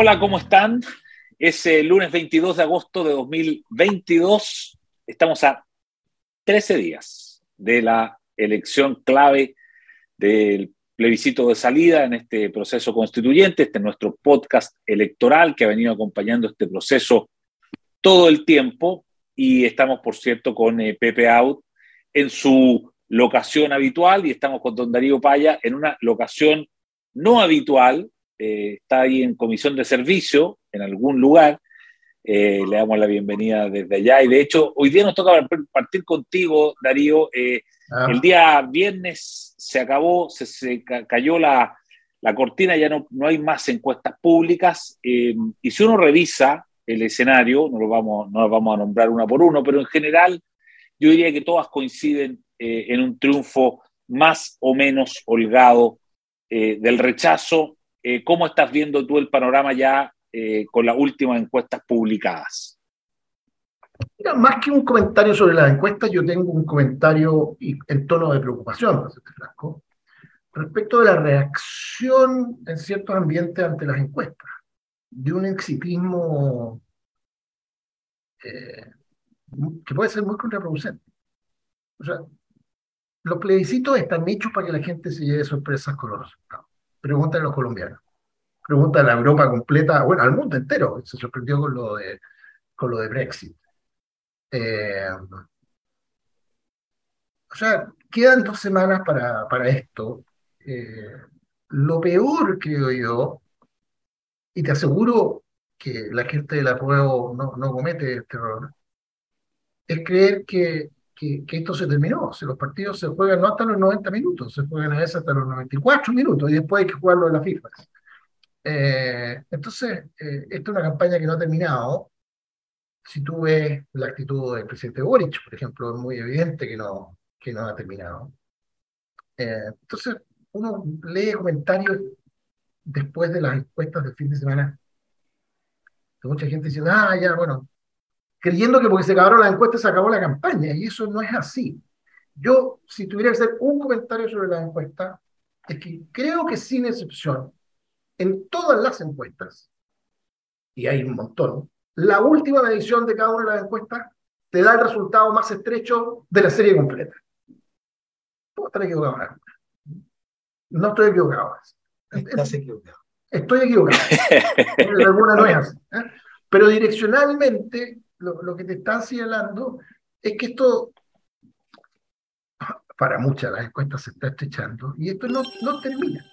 Hola, ¿cómo están? Es el lunes 22 de agosto de 2022. Estamos a 13 días de la elección clave del plebiscito de salida en este proceso constituyente. Este es nuestro podcast electoral que ha venido acompañando este proceso todo el tiempo. Y estamos, por cierto, con eh, Pepe Out en su locación habitual y estamos con don Darío Paya en una locación no habitual, eh, está ahí en comisión de servicio en algún lugar. Eh, le damos la bienvenida desde allá. Y de hecho, hoy día nos toca partir contigo, Darío. Eh, ah. El día viernes se acabó, se, cayó la, la, cortina, ya no, no hay más encuestas públicas. y si uno revisa el escenario, no lo, vamos, no lo vamos a nombrar una por uno, pero en general yo diría que todas coinciden en un triunfo más o menos holgado del rechazo eh, ¿Cómo estás viendo tú el panorama ya eh, con las últimas encuestas publicadas? Mira, más que un comentario sobre las encuestas, yo tengo un comentario en tono de preocupación, respecto de la reacción en ciertos ambientes ante las encuestas, de un exitismo eh, que puede ser muy contraproducente. O sea, los plebiscitos están hechos para que la gente se lleve sorpresas con los resultados. Pregúntale a los colombianos. Pregúntale a la Europa completa, bueno, al mundo entero. Se sorprendió con lo de, con lo de Brexit. Eh, o sea, quedan dos semanas para, para esto. Eh, lo peor, creo yo, y te aseguro que la gente de la prueba no, no comete este error, es creer que que, esto se terminó. Si los partidos se juegan no hasta los 90 minutos, se juegan a veces hasta los 94 minutos y después hay que jugarlo en la FIFA. Eh, entonces, eh, esta es una campaña que no ha terminado. Si tú ves la actitud del presidente Boric, por ejemplo, es muy evidente que no, que no ha terminado. Eh, entonces, uno lee comentarios después de las encuestas del fin de semana mucha gente diciendo, ah, ya, bueno, creyendo que porque se acabaron las encuestas se acabó la campaña, y eso no es así. Yo, si tuviera que hacer un comentario sobre las encuestas, es que creo que sin excepción, en todas las encuestas, y hay un montón, la última medición de cada una de las encuestas te da el resultado más estrecho de la serie completa. Puedo estar equivocado. No estoy equivocado. Estás equivocado. Estoy equivocado. alguna no es así. ¿eh? Pero direccionalmente lo, que te están señalando es que esto, para muchas las encuestas se está estrechando y esto no, no termina,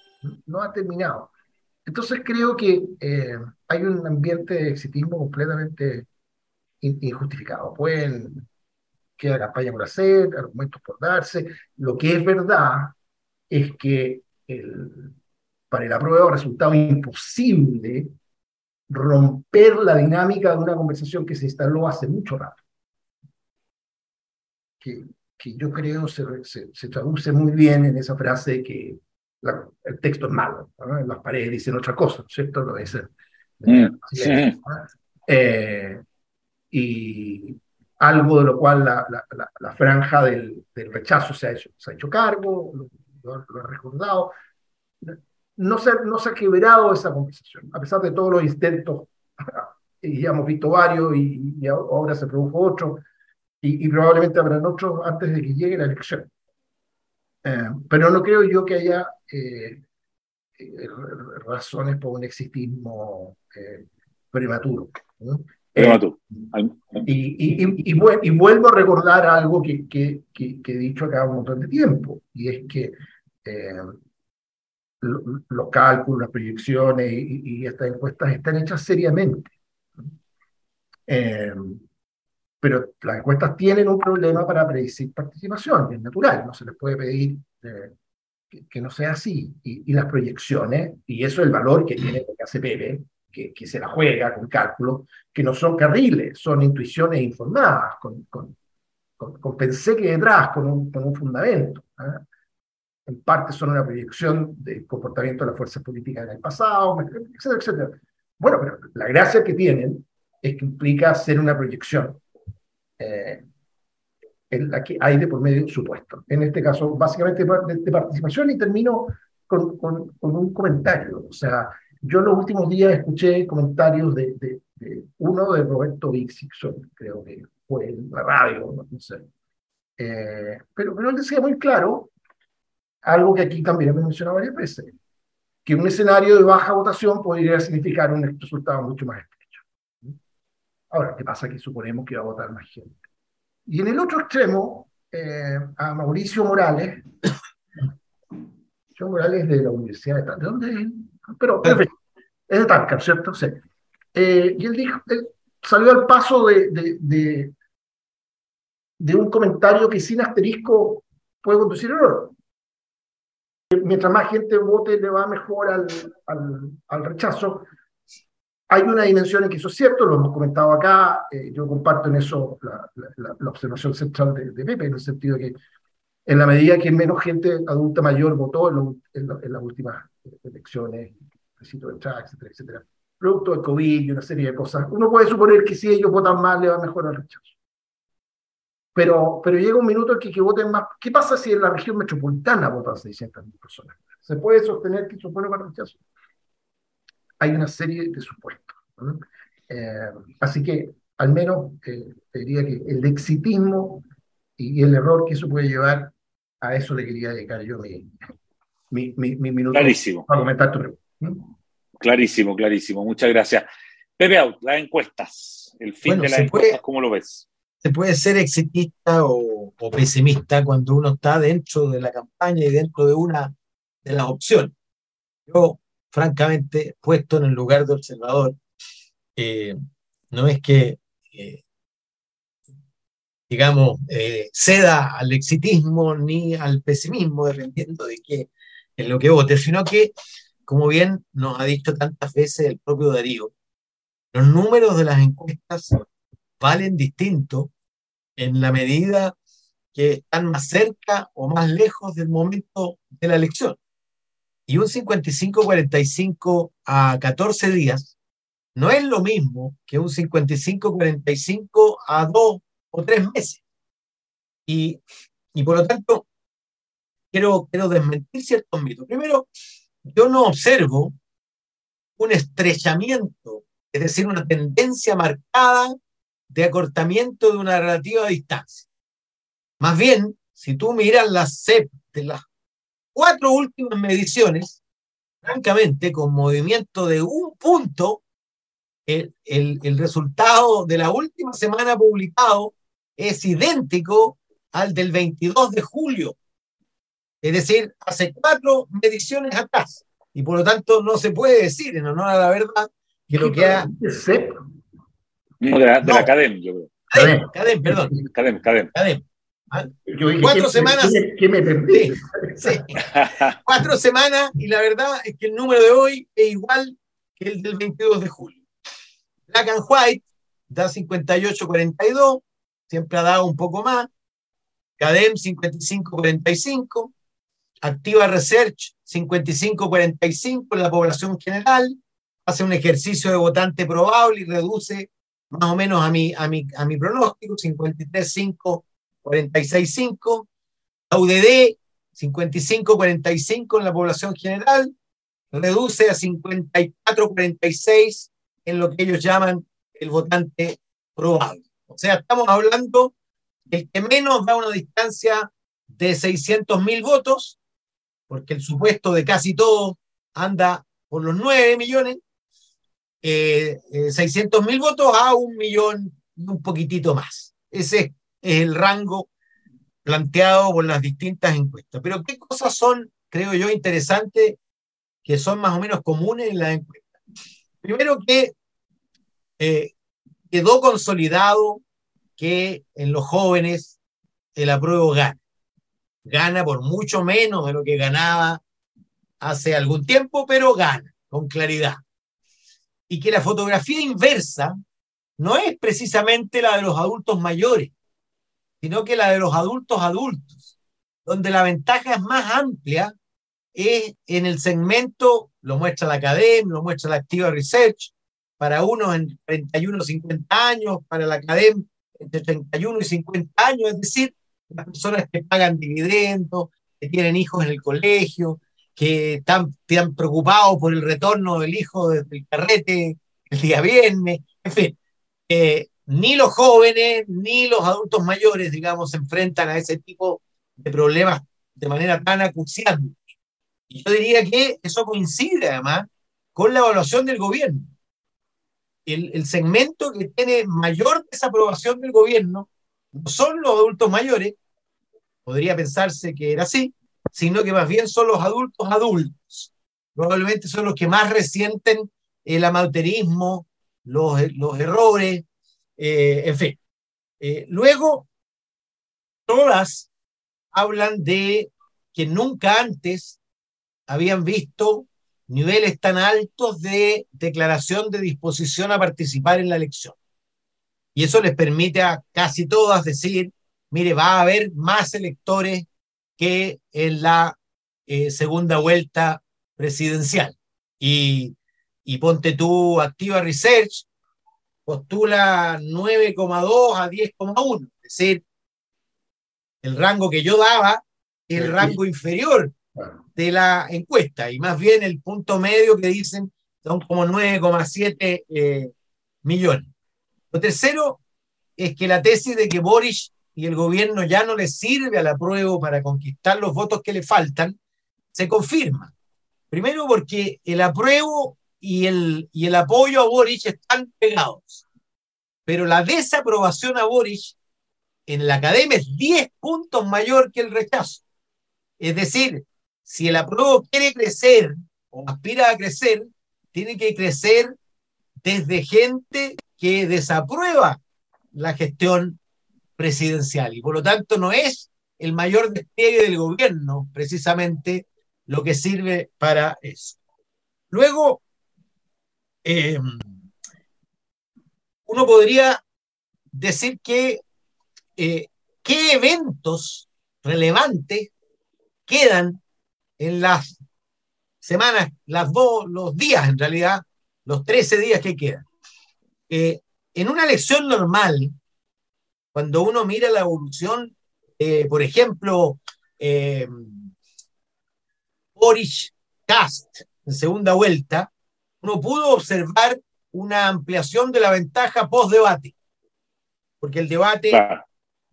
no ha terminado. Entonces creo que eh, hay un ambiente de exitismo completamente injustificado. Pueden quedar campaña por hacer, argumentos por darse. Lo que es verdad es que para el apruebo resultado imposible romper la dinámica de una conversación que se instaló hace mucho rato. Que, que yo creo se, se, traduce muy bien en esa frase que el texto es malo, las paredes dicen otra cosa, ¿cierto? Lo dicen. Mm, eh, y algo de lo cual la, la, la, franja del, del, rechazo se ha hecho, se ha hecho cargo, lo, lo ha recordado, no se, no se ha quebrado esa conversación, a pesar de todos los intentos, y ya hemos visto varios y, ahora se produjo otro, y, probablemente habrán otros antes de que llegue la elección. Eh, pero no creo yo que haya eh, eh, razones por un exitismo prematuro. Y, y, y, vuelvo a recordar algo que, que, que, he dicho acá un montón de tiempo, y es que los cálculos, las proyecciones y, estas encuestas están hechas seriamente. Eh, pero las encuestas tienen un problema para predecir participación, es natural, no se les puede pedir eh, que, no sea así. Y, las proyecciones, y eso es el valor que tiene lo que hace Pepe, que, que, se la juega con cálculos, que no son carriles, son intuiciones informadas, con, con, con, pensé que detrás, con un, con un fundamento. ¿ah? En parte son una proyección del comportamiento de las fuerzas políticas en el pasado, etcétera, etcétera. Bueno, pero la gracia que tienen es que implica hacer una proyección eh, en la que hay de por medio supuesto. En este caso, básicamente de, participación y termino con, un comentario. O sea, yo en los últimos días escuché comentarios de, uno de Roberto Vixixon, creo que fue en la radio, no sé. Eh, pero, pero él decía muy claro algo que aquí también hemos mencionado varias veces, que un escenario de baja votación podría significar un resultado mucho más estrecho. Ahora, ¿qué pasa? Que suponemos que va a votar más gente. Y en el otro extremo, eh, a Mauricio Morales, Mauricio Morales de la Universidad de Talca, ¿de dónde es? Pero, es de Talca, ¿cierto? Sí. Eh, y él dijo, él salió al paso de, de, de, un comentario que sin asterisco puede conducir error. Mientras más gente vote, le va mejor al, al, rechazo. Hay una dimensión en que eso es cierto, lo hemos comentado acá, eh, yo comparto en eso la, observación central de, de, Pepe, en el sentido de que en la medida que menos gente adulta mayor votó en, en, las últimas elecciones, de track, etcétera, etcétera, producto de COVID y una serie de cosas, uno puede suponer que si ellos votan más, le va mejor al rechazo. Pero, pero llega un minuto en que, que voten más. ¿Qué pasa si en la región metropolitana votan 600.000 personas? ¿Se puede sostener que supone para rechazo? hay una serie de supuestos. Eh, así que, al menos, eh, diría que el exitismo y el error que eso puede llevar, a eso le quería dedicar yo mi, mi, mi, minuto clarísimo. para comentar tu Clarísimo, clarísimo. Muchas gracias. Pepe Out, las encuestas. El fin de las encuestas, ¿cómo lo ves? Se puede ser exitista o, pesimista cuando uno está dentro de la campaña y dentro de una de las opciones. Yo francamente, puesto en el lugar de observador, eh, no es que, eh, digamos, eh, ceda al exitismo ni al pesimismo, dependiendo de qué es lo que vote, sino que, como bien nos ha dicho tantas veces el propio Darío, los números de las encuestas valen distinto en la medida que están más cerca o más lejos del momento de la elección. Y un 55-45 a 14 días no es lo mismo que un 55-45 a 2 o 3 meses. Y, y por lo tanto, quiero, quiero desmentir ciertos mitos. Primero, yo no observo un estrechamiento, es decir, una tendencia marcada de acortamiento de una relativa distancia. Más bien, si tú miras las CEP de las cuatro últimas mediciones, francamente, con movimiento de un punto, el, el, resultado de la última semana publicado es idéntico al del 22 de julio. Es decir, hace cuatro mediciones atrás. Y por lo tanto no se puede decir, en honor a la verdad, que lo que ha... No, de la, de la CADEM, yo creo. CADEM, CADEM, perdón. CADEM, CADEM. CADEM. Ah, cuatro semanas. cuatro semanas y la verdad es que el número de hoy es igual que el del 22 de julio. Black and White da 58-42, siempre ha dado un poco más. CADEM 55-45. Activa Research 55-45 en la población general. Hace un ejercicio de votante probable y reduce más o menos a mi, a mi, a mi pronóstico 53-5 46.5, la UDD 55.45 en la población general, reduce a 54.46 en lo que ellos llaman el votante probable. O sea, estamos hablando del que menos da una distancia de 600.000 votos, porque el supuesto de casi todo anda por los 9 millones, eh, eh, 600.000 votos a un millón y un poquitito más. Ese es el rango planteado por las distintas encuestas. Pero ¿qué cosas son, creo yo, interesantes que son más o menos comunes en las encuestas? Primero que eh, quedó consolidado que en los jóvenes el apruebo gana. Gana por mucho menos de lo que ganaba hace algún tiempo, pero gana con claridad. Y que la fotografía inversa no es precisamente la de los adultos mayores, sino que la de los adultos adultos, donde la ventaja es más amplia es en el segmento, lo muestra la academia, lo muestra la Activa Research, para unos en 31 50 años, para la academia entre 31 y 50 años, es decir, las personas que pagan dividendos, que tienen hijos en el colegio, que están, preocupados por el retorno del hijo del carrete el día viernes, en fin, eh, ni los jóvenes ni los adultos mayores, digamos, se enfrentan a ese tipo de problemas de manera tan acuciante. Y yo diría que eso coincide además con la evaluación del gobierno. El, el segmento que tiene mayor desaprobación del gobierno no son los adultos mayores, podría pensarse que era así, sino que más bien son los adultos adultos. Probablemente son los que más resienten el amateurismo, los, los errores, eh, en fin. Eh, luego, todas hablan de que nunca antes habían visto niveles tan altos de declaración de disposición a participar en la elección. Y eso les permite a casi todas decir, mire, va a haber más electores que en la eh, segunda vuelta presidencial. Y, y ponte tú Activa Research, postula 9,2 a 10,1. Es decir, el rango que yo daba es el rango inferior de la encuesta y más bien el punto medio que dicen son como 9,7 eh, millones. Lo tercero es que la tesis de que Boris y el gobierno ya no le sirve al apruebo para conquistar los votos que le faltan, se confirma. Primero porque el apruebo y el, y el apoyo a Boris están pegados. Pero la desaprobación a Boris en la academia es 10 puntos mayor que el rechazo. Es decir, si el apruebo quiere crecer o aspira a crecer, tiene que crecer desde gente que desaprueba la gestión presidencial y por lo tanto no es el mayor despliegue del gobierno precisamente lo que sirve para eso. Luego, eh, uno podría decir que eh, qué eventos relevantes quedan en las semanas, las dos, los días en realidad, los 13 días que quedan. Eh, en una elección normal, cuando uno mira la evolución, eh, por ejemplo, eh, Boris Cast en segunda vuelta, uno pudo observar una ampliación de la ventaja post-debate, porque el debate,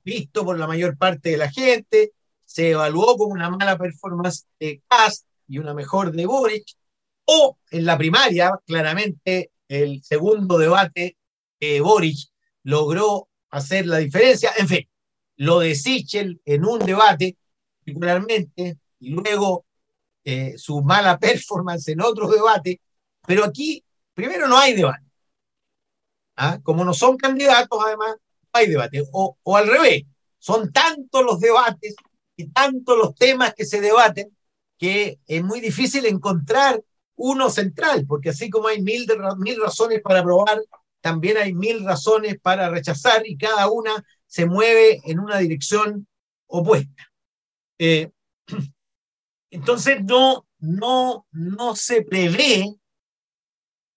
visto por la mayor parte de la gente, se evaluó como una mala performance de Cast y una mejor de Boris, o en la primaria, claramente el segundo debate, eh, Boris logró hacer la diferencia. En fin, lo de Sichel en un debate, particularmente, y luego eh, su mala performance en otros debates, pero aquí, primero, no hay debate. ¿Ah? Como no son candidatos, además, no hay debate. O, o al revés, son tantos los debates y tantos los temas que se debaten que es muy difícil encontrar uno central, porque así como hay mil, mil razones para aprobar también hay mil razones para rechazar y cada una se mueve en una dirección opuesta. Eh, entonces no, no, no se prevé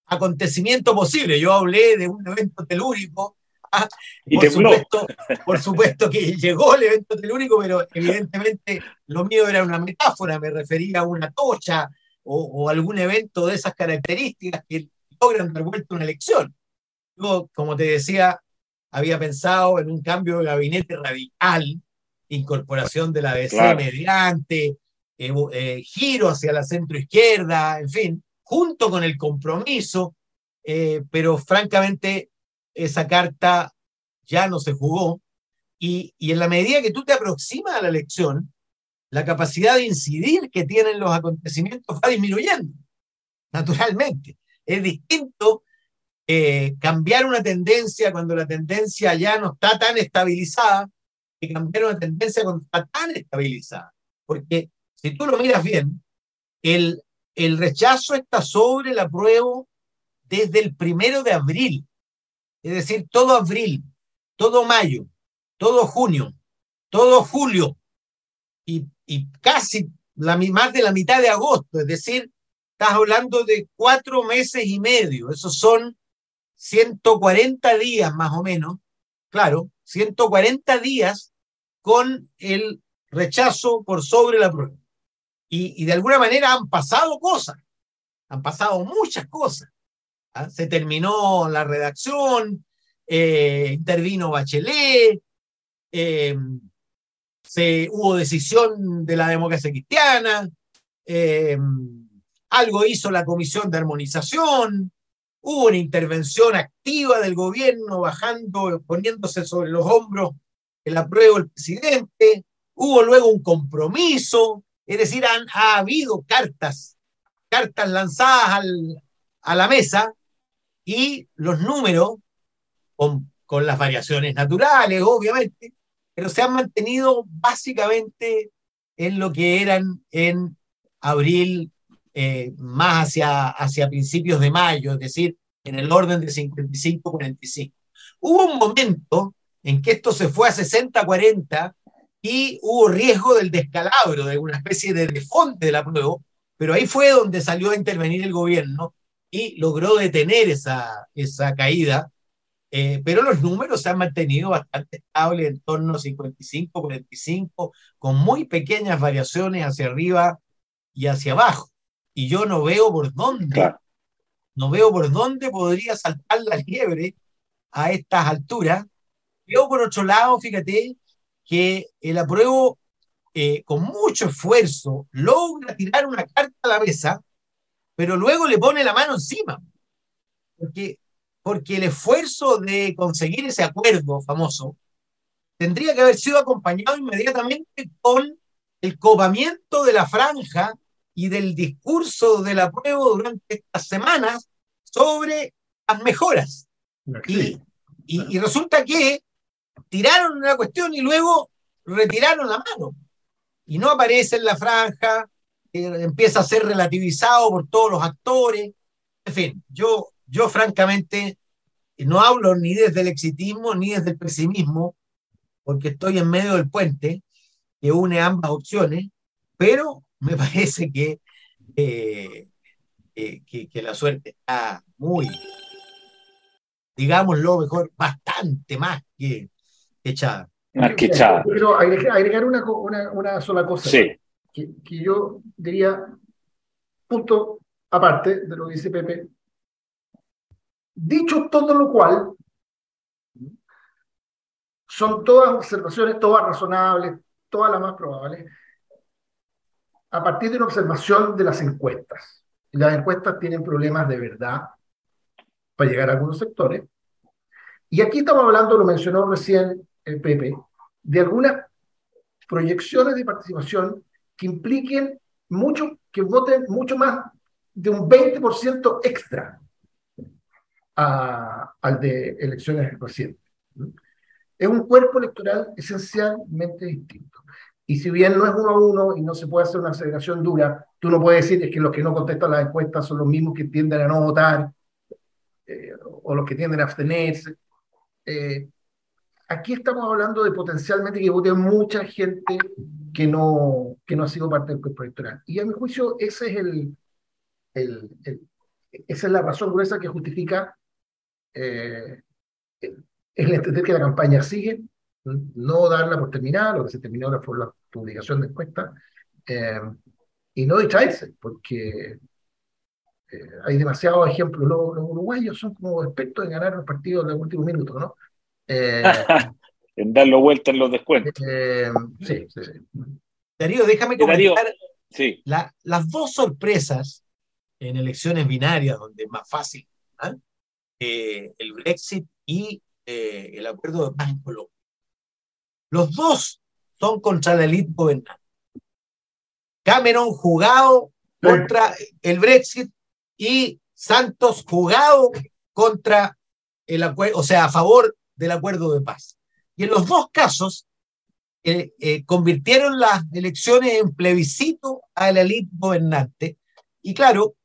acontecimiento posible. Yo hablé de un evento telúrico. Ah, y por, supuesto, por supuesto que llegó el evento telúrico, pero evidentemente lo mío era una metáfora, me refería a una tocha o, o algún evento de esas características que logran dar vuelta una elección. Yo, como te decía, había pensado en un cambio de gabinete radical, incorporación de la DC mediante, eh, eh, giro hacia la centro izquierda, en fin, junto con el compromiso, eh, pero francamente esa carta ya no se jugó y, y en la medida que tú te aproximas a la elección, la capacidad de incidir que tienen los acontecimientos va disminuyendo, naturalmente. Es distinto eh, cambiar una tendencia cuando la tendencia ya no está tan estabilizada y cambiar una tendencia cuando está tan estabilizada. Porque si tú lo miras bien, el, el rechazo está sobre el apruebo desde el primero de abril. Es decir, todo abril, todo mayo, todo junio, todo julio y, y casi más de la mitad de agosto. Es decir, estás hablando de cuatro meses y medio. Esos son 140 días más o menos, claro, 140 días con el rechazo por sobre la prueba. Y, de alguna manera han pasado cosas, han pasado muchas cosas. ¿ah? Se terminó la redacción, eh, intervino Bachelet, eh, se, hubo decisión de la democracia cristiana, eh, algo hizo la Comisión de Armonización, hubo una intervención activa del gobierno bajando, poniéndose sobre los hombros el apruebo del presidente, hubo luego un compromiso, es decir, han, ha habido cartas, cartas lanzadas a la mesa y los números, con, con las variaciones naturales, obviamente, pero se han mantenido básicamente en lo que eran en abril, eh, más hacia, hacia principios de mayo, es decir, en el orden de 55-45. Hubo un momento en que esto se fue a 60-40 y hubo riesgo del descalabro, de una especie de defonte de la prueba, pero ahí fue donde salió a intervenir el gobierno y logró detener esa, esa caída, eh, pero los números se han mantenido bastante estables, en torno a 55, 45, con muy pequeñas variaciones hacia arriba y hacia abajo. Y yo no veo por dónde, no veo por dónde podría saltar la liebre a estas alturas. Veo por otro lado, fíjate, que el apruebo, eh, con mucho esfuerzo, logra tirar una carta a la mesa, pero luego le pone la mano encima. Porque, porque el esfuerzo de conseguir ese acuerdo famoso tendría que haber sido acompañado inmediatamente con el copamiento de la franja y del discurso del apruebo durante estas semanas sobre las mejoras. Y, y, resulta que tiraron una cuestión y luego retiraron la mano. Y no aparece en la franja, eh, empieza a ser relativizado por todos los actores. En fin, yo, yo francamente no hablo ni desde el exitismo ni desde el pesimismo, porque estoy en medio del puente que une ambas opciones, pero me parece que, eh, eh, que, que, la suerte está muy, digámoslo mejor, bastante más que, echada. Más que echada. Pero agregar una, una, una sola cosa. Sí. Que, que, yo diría, punto aparte de lo que dice Pepe. Dicho todo lo cual, son todas observaciones, todas razonables, todas las más probables, a partir de una observación de las encuestas. Las encuestas tienen problemas de verdad para llegar a algunos sectores. Y aquí estamos hablando, lo mencionó recién el Pepe, de algunas proyecciones de participación que impliquen mucho, que voten mucho más de un 20% extra al de elecciones recientes. Es un cuerpo electoral esencialmente distinto. Y si bien no es uno a uno y no se puede hacer una aceleración dura, tú no puedes decir que los que no contestan las encuestas son los mismos que tienden a no votar eh, o los que tienden a abstenerse. Eh, aquí estamos hablando de potencialmente que vote mucha gente que no, que no ha sido parte del cuerpo electoral. Y a mi juicio, ese es el, esa es la razón gruesa que justifica eh, el, entender que la campaña sigue, no darla por terminada, lo que se terminó por la publicación de encuesta, eh, y no distraerse, porque eh, hay demasiados ejemplos. Los, los, uruguayos son como expertos en ganar los partidos en el último minuto, ¿no? Eh, en darlo vuelta en los descuentos. Eh, sí, sí, sí. Darío, déjame comentar sí. las dos sorpresas en elecciones binarias, donde es más fácil, ¿ah? eh, el Brexit y el acuerdo de paz en Colombia. Los dos son contra la élite gobernante. Cameron jugado contra el Brexit y Santos jugado contra el acuerdo, o sea, a favor del acuerdo de paz. Y en los dos casos eh, eh, convirtieron las elecciones en plebiscito a la élite gobernante y claro,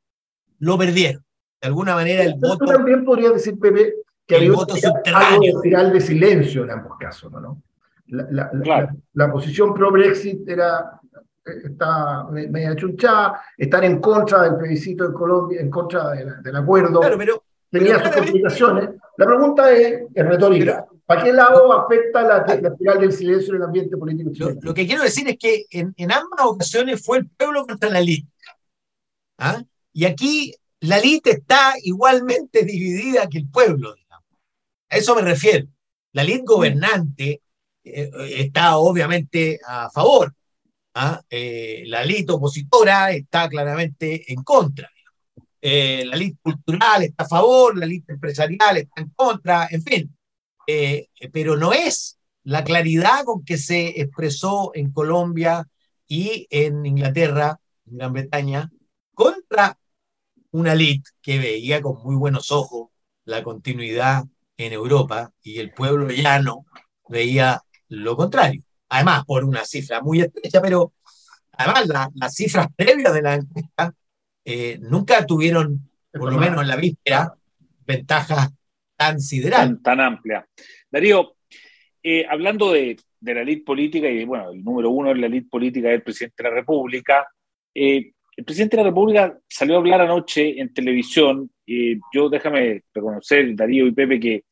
lo perdieron. De alguna manera el voto... también podría decir, Pepe, que había voto subterráneo. algo de silencio en ambos casos, ¿no? La, la, la, posición pro-Brexit era eh, está media chunchada, estar en contra del plebiscito de Colombia, en contra del acuerdo. Claro, pero tenía sus complicaciones. La pregunta es, retórica. ¿Para qué lado afecta la, la espiral del silencio en el ambiente político Lo, lo, que quiero decir es que en, en, ambas ocasiones fue el pueblo contra la élite. ¿Ah? Y aquí la élite está igualmente dividida que el pueblo. Digamos. A eso me refiero. La élite gobernante está obviamente a favor. ¿ah? Eh, la élite opositora está claramente en contra. Eh, la élite cultural está a favor, la élite empresarial está en contra, en fin. Eh, pero no es la claridad con que se expresó en Colombia y en Inglaterra, en Gran Bretaña, contra una élite que veía con muy buenos ojos la continuidad en Europa y el pueblo llano veía lo contrario. Además, por una cifra muy estrecha, pero además las cifras previas de la encuesta eh, nunca tuvieron, por lo menos en la víspera, ventajas tan siderales. Tan, amplia. Darío, eh, hablando de, de, la elite política, y bueno, el número uno de la elite política es el presidente de la República, eh, el presidente de la República salió a hablar anoche en televisión, y yo déjame reconocer, Darío y Pepe, que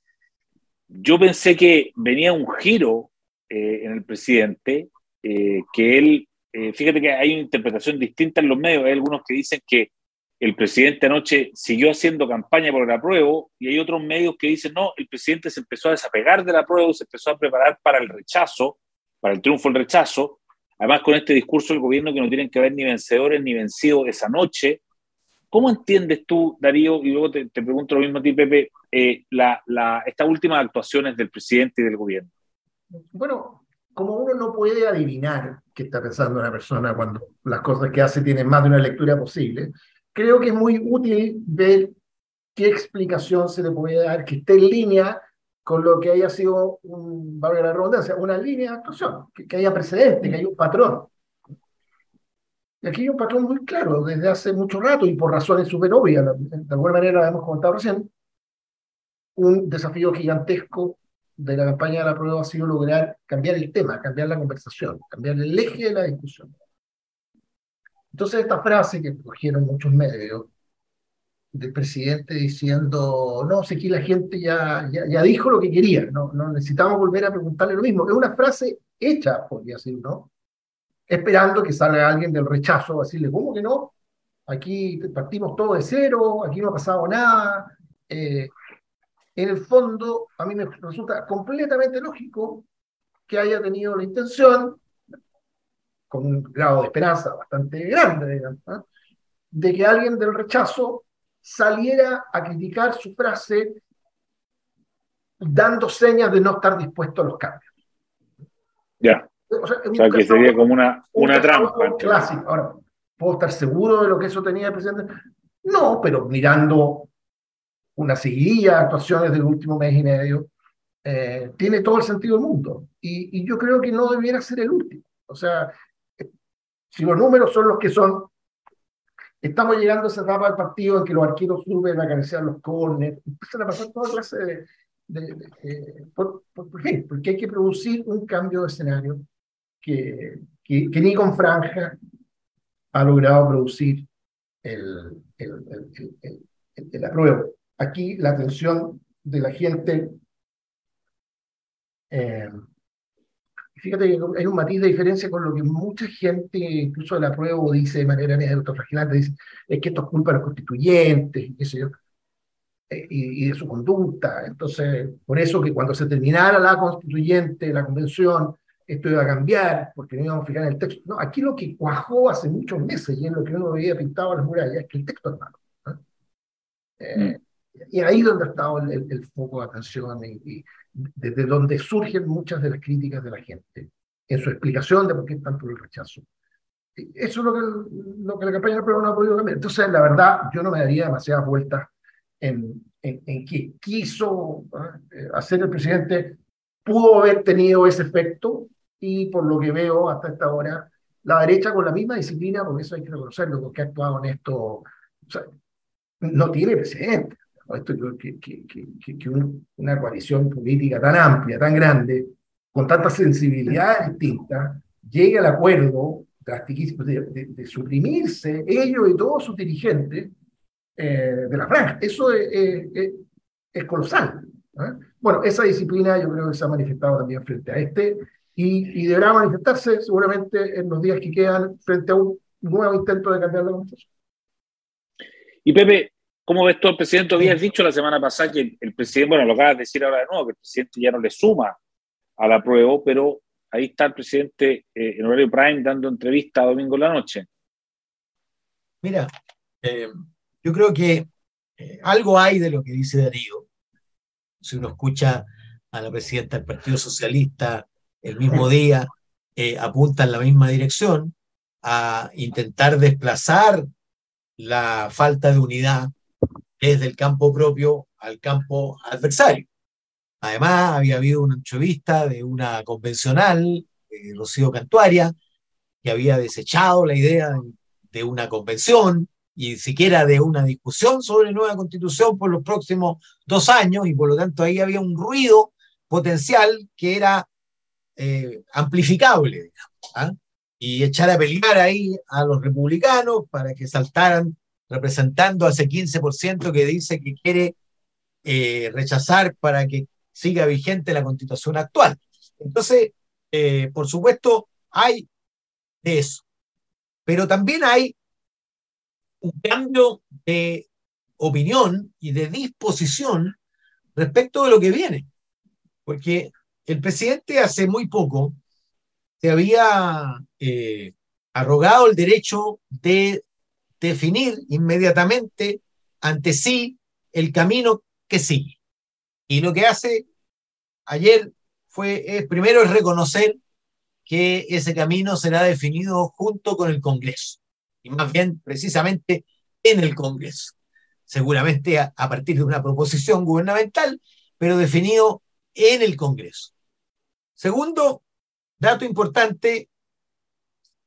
yo pensé que venía un giro en el presidente, que él eh, fíjate que hay una interpretación distinta en los medios. Hay algunos que dicen que el presidente anoche siguió haciendo campaña por el apruebo y hay otros medios que dicen, no, el presidente se empezó a desapegar del apruebo, se empezó a preparar para el rechazo, para el triunfo del rechazo. Además, con este discurso del gobierno que no tienen que haber ni vencedores ni vencidos esa noche. ¿Cómo entiendes tú, Darío, y luego te, pregunto lo mismo a ti, Pepe, eh, la, la, estas últimas actuaciones del presidente y del gobierno? Bueno, como uno no puede adivinar qué está pensando una persona cuando las cosas que hace tienen más de una lectura posible, creo que es muy útil ver qué explicación se le puede dar que esté en línea con lo que haya sido, un, valga la redundancia, una línea de actuación, que, haya precedente, que haya un patrón. Y aquí hay un patrón muy claro desde hace mucho rato y por razones súper obvias, de alguna manera hemos comentado recién, un desafío gigantesco de la campaña de la prueba ha sido lograr cambiar el tema, cambiar la conversación, cambiar el eje de la discusión. Entonces esta frase que cogieron muchos medios del presidente diciendo, no, sé que la gente ya, ya, dijo lo que quería, no, no necesitamos volver a preguntarle lo mismo. Es una frase hecha, podría decir, ¿no? Esperando que salga alguien del rechazo a decirle, ¿cómo que no? Aquí partimos todo de cero, aquí no ha pasado nada. Eh, en el fondo, a mí me resulta completamente lógico que haya tenido la intención, con un grado de esperanza bastante grande, digamos, de que alguien del rechazo saliera a criticar su frase dando señas de no estar dispuesto a los cambios. Ya. O sea, que sería como una, una trampa. Clásico. Ahora, ¿puedo estar seguro de lo que eso tenía el presidente? No, pero mirando una seguidilla de actuaciones del último mes y medio, eh, tiene todo el sentido del mundo. Y, yo creo que no debiera ser el último. O sea, si los números son los que son, estamos llegando a esa etapa del partido en que los arqueros suben a acariciar los corners, empiezan a pasar toda clase de... de, por, qué? Porque hay que producir un cambio de escenario que, que, ni con franja ha logrado producir el, el, el, el, el apruebo aquí la atención de la gente. Eh, fíjate que hay un matiz de diferencia con lo que mucha gente, incluso de la prueba, dice de manera autoflagilante, dice, es que esto es culpa de los constituyentes, y qué eh, y, de su conducta. Entonces, por eso que cuando se terminara la constituyente, la convención, esto iba a cambiar, porque no íbamos a fijar en el texto. No, aquí lo que cuajó hace muchos meses, y en lo que uno había pintado en las murallas, es que el texto es malo. Eh, mm. Y ahí donde ha estado el, foco de atención y, desde donde surgen muchas de las críticas de la gente en su explicación de por qué están por el rechazo. Eso es lo que, lo que la campaña de prueba no ha podido cambiar. Entonces, la verdad, yo no me daría demasiadas vueltas en, en, en qué quiso eh, hacer el presidente. Pudo haber tenido ese efecto y por lo que veo hasta esta hora, la derecha con la misma disciplina, porque eso hay que reconocerlo, porque ha actuado en esto, o sea, no tiene presidente esto que, una coalición política tan amplia, tan grande, con tantas sensibilidades distintas, llegue al acuerdo de, de, suprimirse ellos y todos sus dirigentes eh, de la franja. Eso es, es, colosal. Bueno, esa disciplina yo creo que se ha manifestado también frente a este y, y, deberá manifestarse seguramente en los días que quedan frente a un nuevo intento de cambiar la constitución. Y Pepe, ¿cómo ves tú al presidente? Habías dicho la semana pasada que el, presidente, bueno, lo acabas de decir ahora de nuevo, que el presidente ya no le suma a la prueba, pero ahí está el presidente eh, en horario prime dando entrevista domingo en la noche. Mira, eh, yo creo que eh, algo hay de lo que dice Darío. Si uno escucha a la presidenta del Partido Socialista el mismo día, apunta en la misma dirección a intentar desplazar la falta de unidad desde el campo propio al campo adversario. Además, había habido una entrevista de una convencional, Rocío Cantuaria, que había desechado la idea de una convención y siquiera de una discusión sobre nueva constitución por los próximos dos años, y por lo tanto ahí había un ruido potencial que era eh, amplificable, ¿ah? y echar a pelear ahí a los republicanos para que saltaran representando a ese 15% que dice que quiere eh, rechazar para que siga vigente la constitución actual. Entonces, eh, por supuesto, hay eso. Pero también hay un cambio de opinión y de disposición respecto de lo que viene. Porque el presidente hace muy poco se había eh, arrogado el derecho de definir inmediatamente ante sí el camino que sigue. Y lo que hace ayer fue, primero es reconocer que ese camino será definido junto con el Congreso, y más bien precisamente en el Congreso, seguramente a, partir de una proposición gubernamental, pero definido en el Congreso. Segundo, dato importante,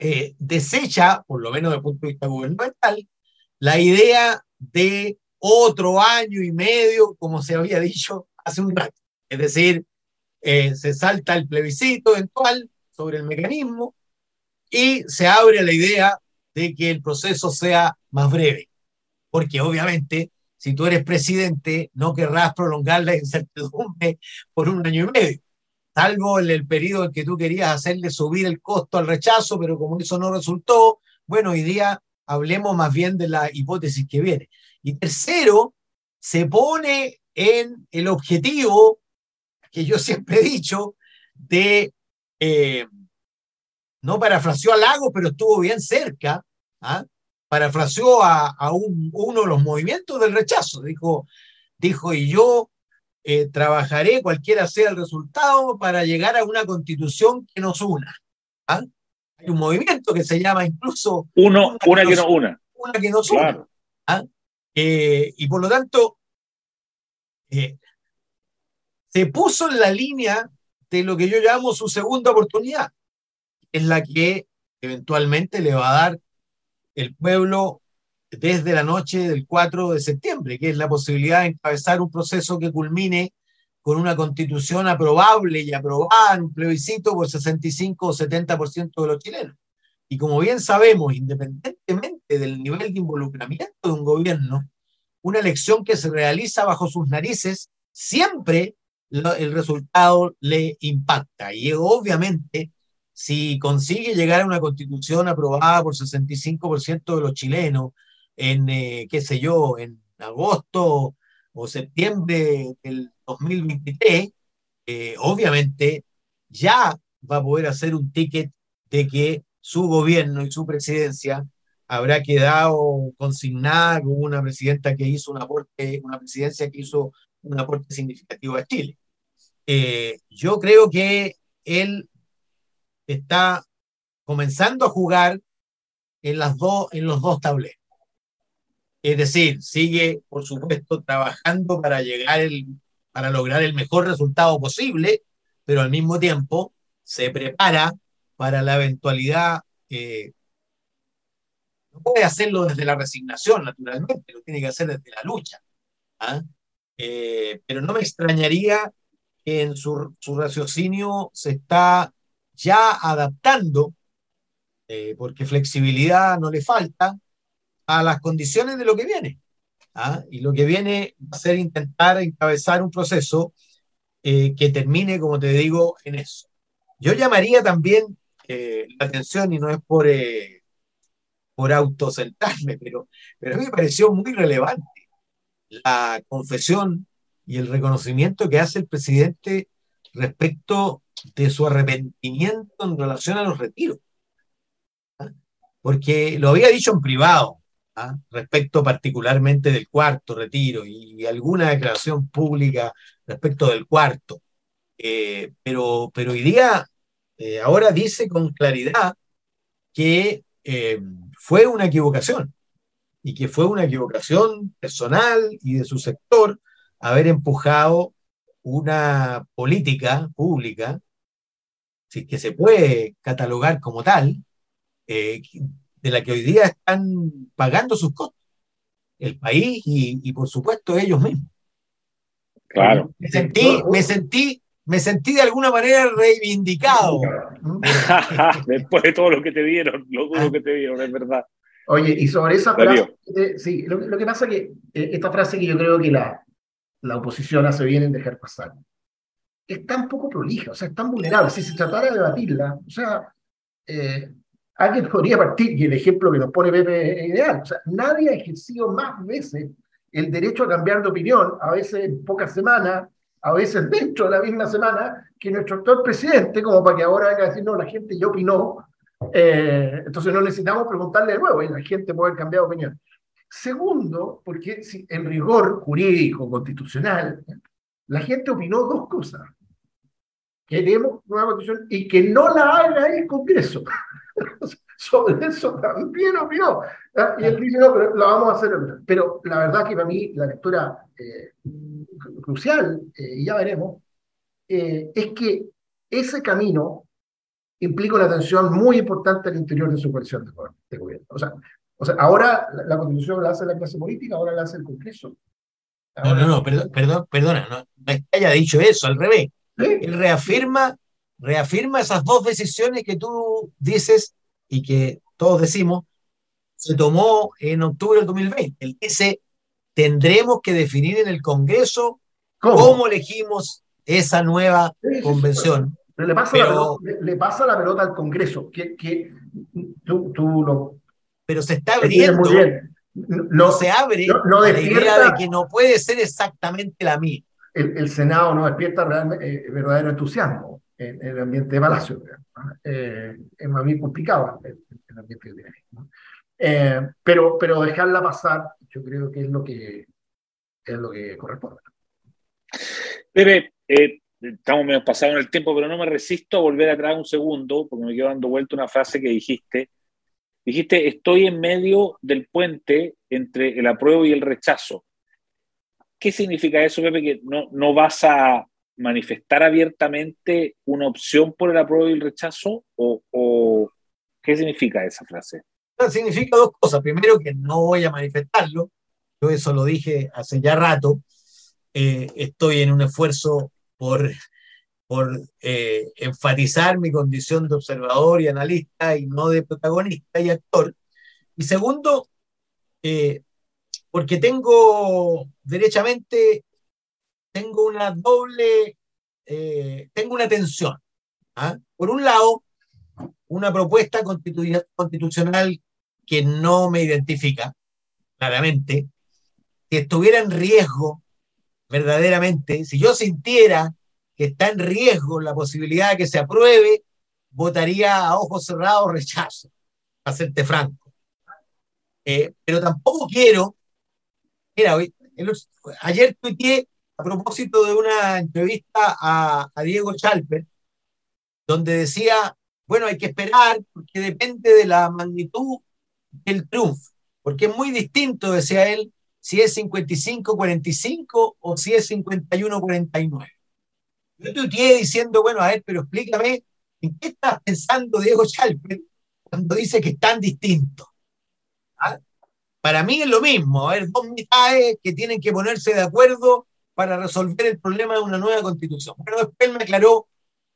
eh, desecha, por lo menos desde el punto de vista gubernamental, la idea de otro año y medio, como se había dicho hace un rato. Es decir, eh, se salta el plebiscito eventual sobre el mecanismo y se abre la idea de que el proceso sea más breve. Porque obviamente, si tú eres presidente, no querrás prolongar la incertidumbre por un año y medio, salvo en el periodo en que tú querías hacerle subir el costo al rechazo, pero como eso no resultó, bueno, hoy día hablemos más bien de la hipótesis que viene. Y tercero, se pone en el objetivo que yo siempre he dicho, de, eh, no parafraseó a Lago, pero estuvo bien cerca, ¿ah? parafraseó a, uno de los movimientos del rechazo, dijo, dijo y yo eh, trabajaré, cualquiera sea el resultado, para llegar a una constitución que nos una. ¿ah? Hay un movimiento que se llama incluso... Uno, una, que, nos, una. Una que nos una. ¿ah? Eh, y por lo tanto, se puso en la línea de lo que yo llamo su segunda oportunidad, es la que eventualmente le va a dar el pueblo desde la noche del 4 de septiembre, que es la posibilidad de encabezar un proceso que culmine con una constitución aprobable y aprobada en un plebiscito por 65 o 70% de los chilenos. Y como bien sabemos, independientemente del nivel de involucramiento de un gobierno, una elección que se realiza bajo sus narices siempre el resultado le impacta. Y obviamente, si consigue llegar a una constitución aprobada por 65% de los chilenos en, eh, qué sé yo, en agosto o septiembre del 2023, eh, obviamente ya va a poder hacer un ticket de que su gobierno y su presidencia habrá quedado consignada con una presidenta que hizo un aporte, una presidencia que hizo un aporte significativo a Chile. Eh, yo creo que él está comenzando a jugar en, las dos, en los dos tableros. Es decir, sigue, por supuesto, trabajando para llegar el, para lograr el mejor resultado posible, pero al mismo tiempo se prepara para la eventualidad. Eh, no puede hacerlo desde la resignación, naturalmente, lo tiene que hacer desde la lucha. ¿ah? Eh, pero no me extrañaría en su, raciocinio se está ya adaptando, eh, porque flexibilidad no le falta, a las condiciones de lo que viene. ¿ah? y lo que viene va a ser intentar encabezar un proceso eh, que termine, como te digo, en eso. Yo llamaría también eh, la atención, y no es por, eh, por autocentrarme, pero, pero a mí me pareció muy relevante la confesión y el reconocimiento que hace el presidente respecto de su arrepentimiento en relación a los retiros. ¿ah? Porque lo había dicho en privado, ¿ah? respecto particularmente del cuarto retiro y alguna declaración pública respecto del cuarto. Eh, pero, pero hoy día, eh, ahora dice con claridad que eh, fue una equivocación y que fue una equivocación personal y de su sector haber empujado una política pública, si que se puede catalogar como tal, de la que hoy día están pagando sus costos, el país y, por supuesto ellos mismos. Claro. Me sentí, me sentí, me sentí de alguna manera reivindicado. Después de todo lo que te dieron, lo duro que te dieron, es verdad. Oye, y sobre esa frase, sí, lo, que pasa es que eh, esta frase que yo creo que la, la oposición hace bien en dejar pasar, es tan poco prolija, o sea, es tan vulnerable. Si se tratara de debatirla, o sea, eh, alguien podría partir, y el ejemplo que nos pone Pepe es ideal, o sea, nadie ha ejercido más veces el derecho a cambiar de opinión, a veces en pocas semanas, a veces dentro de la misma semana, que nuestro actual presidente, como para que ahora venga a decir, no, la gente ya opinó, eh, entonces no necesitamos preguntarle de nuevo, y la gente puede cambiar de opinión. Segundo, porque en rigor jurídico, constitucional, la gente opinó dos cosas. Queremos nueva constitución y que no la haga el Congreso. Sobre eso también opinó. Y él dice, no, pero lo vamos a hacer. Pero la verdad que para mí la lectura eh, crucial, eh, y ya veremos, eh, es que ese camino implica una tensión muy importante al interior de su coalición de, gobierno. O sea, o sea, ahora la, constitución la hace la clase política, ahora la hace el Congreso. no, no, no, perdón, perdón, perdona, no, no es que haya dicho eso, al revés. Él reafirma reafirma esas dos decisiones que tú dices y que todos decimos, se tomó en octubre del 2020. Él dice, tendremos que definir en el Congreso cómo, elegimos esa nueva convención. pero le pasa, la pelota, le, pasa, la pelota, al Congreso, que, que tú, tú lo... Pero se está abriendo. No, se abre no, la idea de que no puede ser exactamente la misma. El, Senado no despierta realmente, eh, verdadero entusiasmo en, el ambiente de Palacio. Eh, es más bien complicado el, ambiente de eh, pero, pero dejarla pasar, yo creo que es lo que, es lo que corresponde. Pepe, eh, estamos menos pasados en el tiempo, pero no me resisto a volver atrás un segundo, porque me quedo dando vuelta una frase que dijiste. Dijiste, estoy en medio del puente entre el apruebo y el rechazo. ¿Qué significa eso, Pepe? Que no, no vas a manifestar abiertamente una opción por el apruebo y el rechazo? ¿O, qué significa esa frase? Significa dos cosas. Primero, que no voy a manifestarlo. Yo eso lo dije hace ya rato. Eh, estoy en un esfuerzo por, por eh, enfatizar mi condición de observador y analista y no de protagonista y actor. Y segundo, eh, porque tengo derechamente tengo una doble, eh, tengo una tensión. ¿ah? Por un lado, una propuesta constitucional que no me identifica, claramente, que estuviera en riesgo verdaderamente, si yo sintiera que está en riesgo la posibilidad de que se apruebe, votaría a ojos cerrados rechazo, para serte franco. Eh, pero tampoco quiero, mira, ayer tuiteé a propósito de una entrevista a, Diego Chalper, donde decía, bueno, hay que esperar porque depende de la magnitud del triunfo, porque es muy distinto, decía él, si es 55-45 o si es 51-49. Yo tuiteé diciendo, bueno, a ver, pero explícame, ¿en qué está pensando Diego Chalper cuando dice que es tan distinto? ¿Ah? Para mí es lo mismo, a ver, dos mitades que tienen que ponerse de acuerdo para resolver el problema de una nueva constitución. Pero después me aclaró,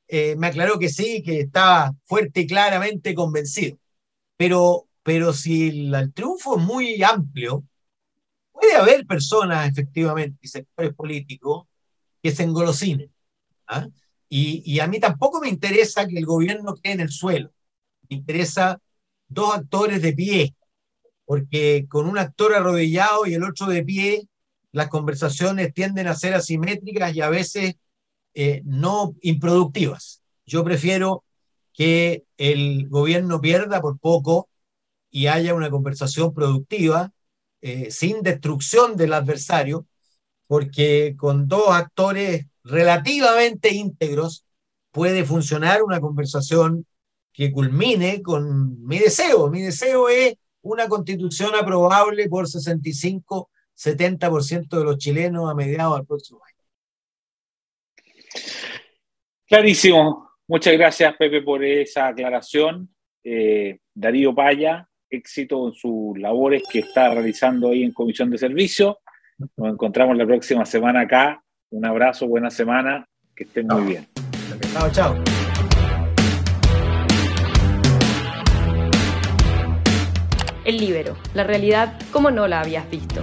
eh, me aclaró que sí, que estaba fuerte y claramente convencido. Pero, pero si el, triunfo es muy amplio, puede haber personas, efectivamente, y sectores políticos que se engolosinen. ¿ah? Y, y, a mí tampoco me interesa que el gobierno quede en el suelo. Me interesa dos actores de pie, porque con un actor arrodillado y el otro de pie, las conversaciones tienden a ser asimétricas y a veces eh, no improductivas. Yo prefiero que el gobierno pierda por poco y haya una conversación productiva, eh, sin destrucción del adversario, porque con dos actores relativamente íntegros puede funcionar una conversación que culmine con mi deseo. Mi deseo es una constitución aprobable por 65, 70% de los chilenos a mediados del próximo año. Clarísimo. Muchas gracias, Pepe, por esa aclaración. Eh, Darío Paya, éxito en sus labores que está realizando ahí en Comisión de Servicio. Nos encontramos la próxima semana acá. Un abrazo, buena semana, que estén muy bien. Chao, chao. El libero, la realidad como no la habías visto.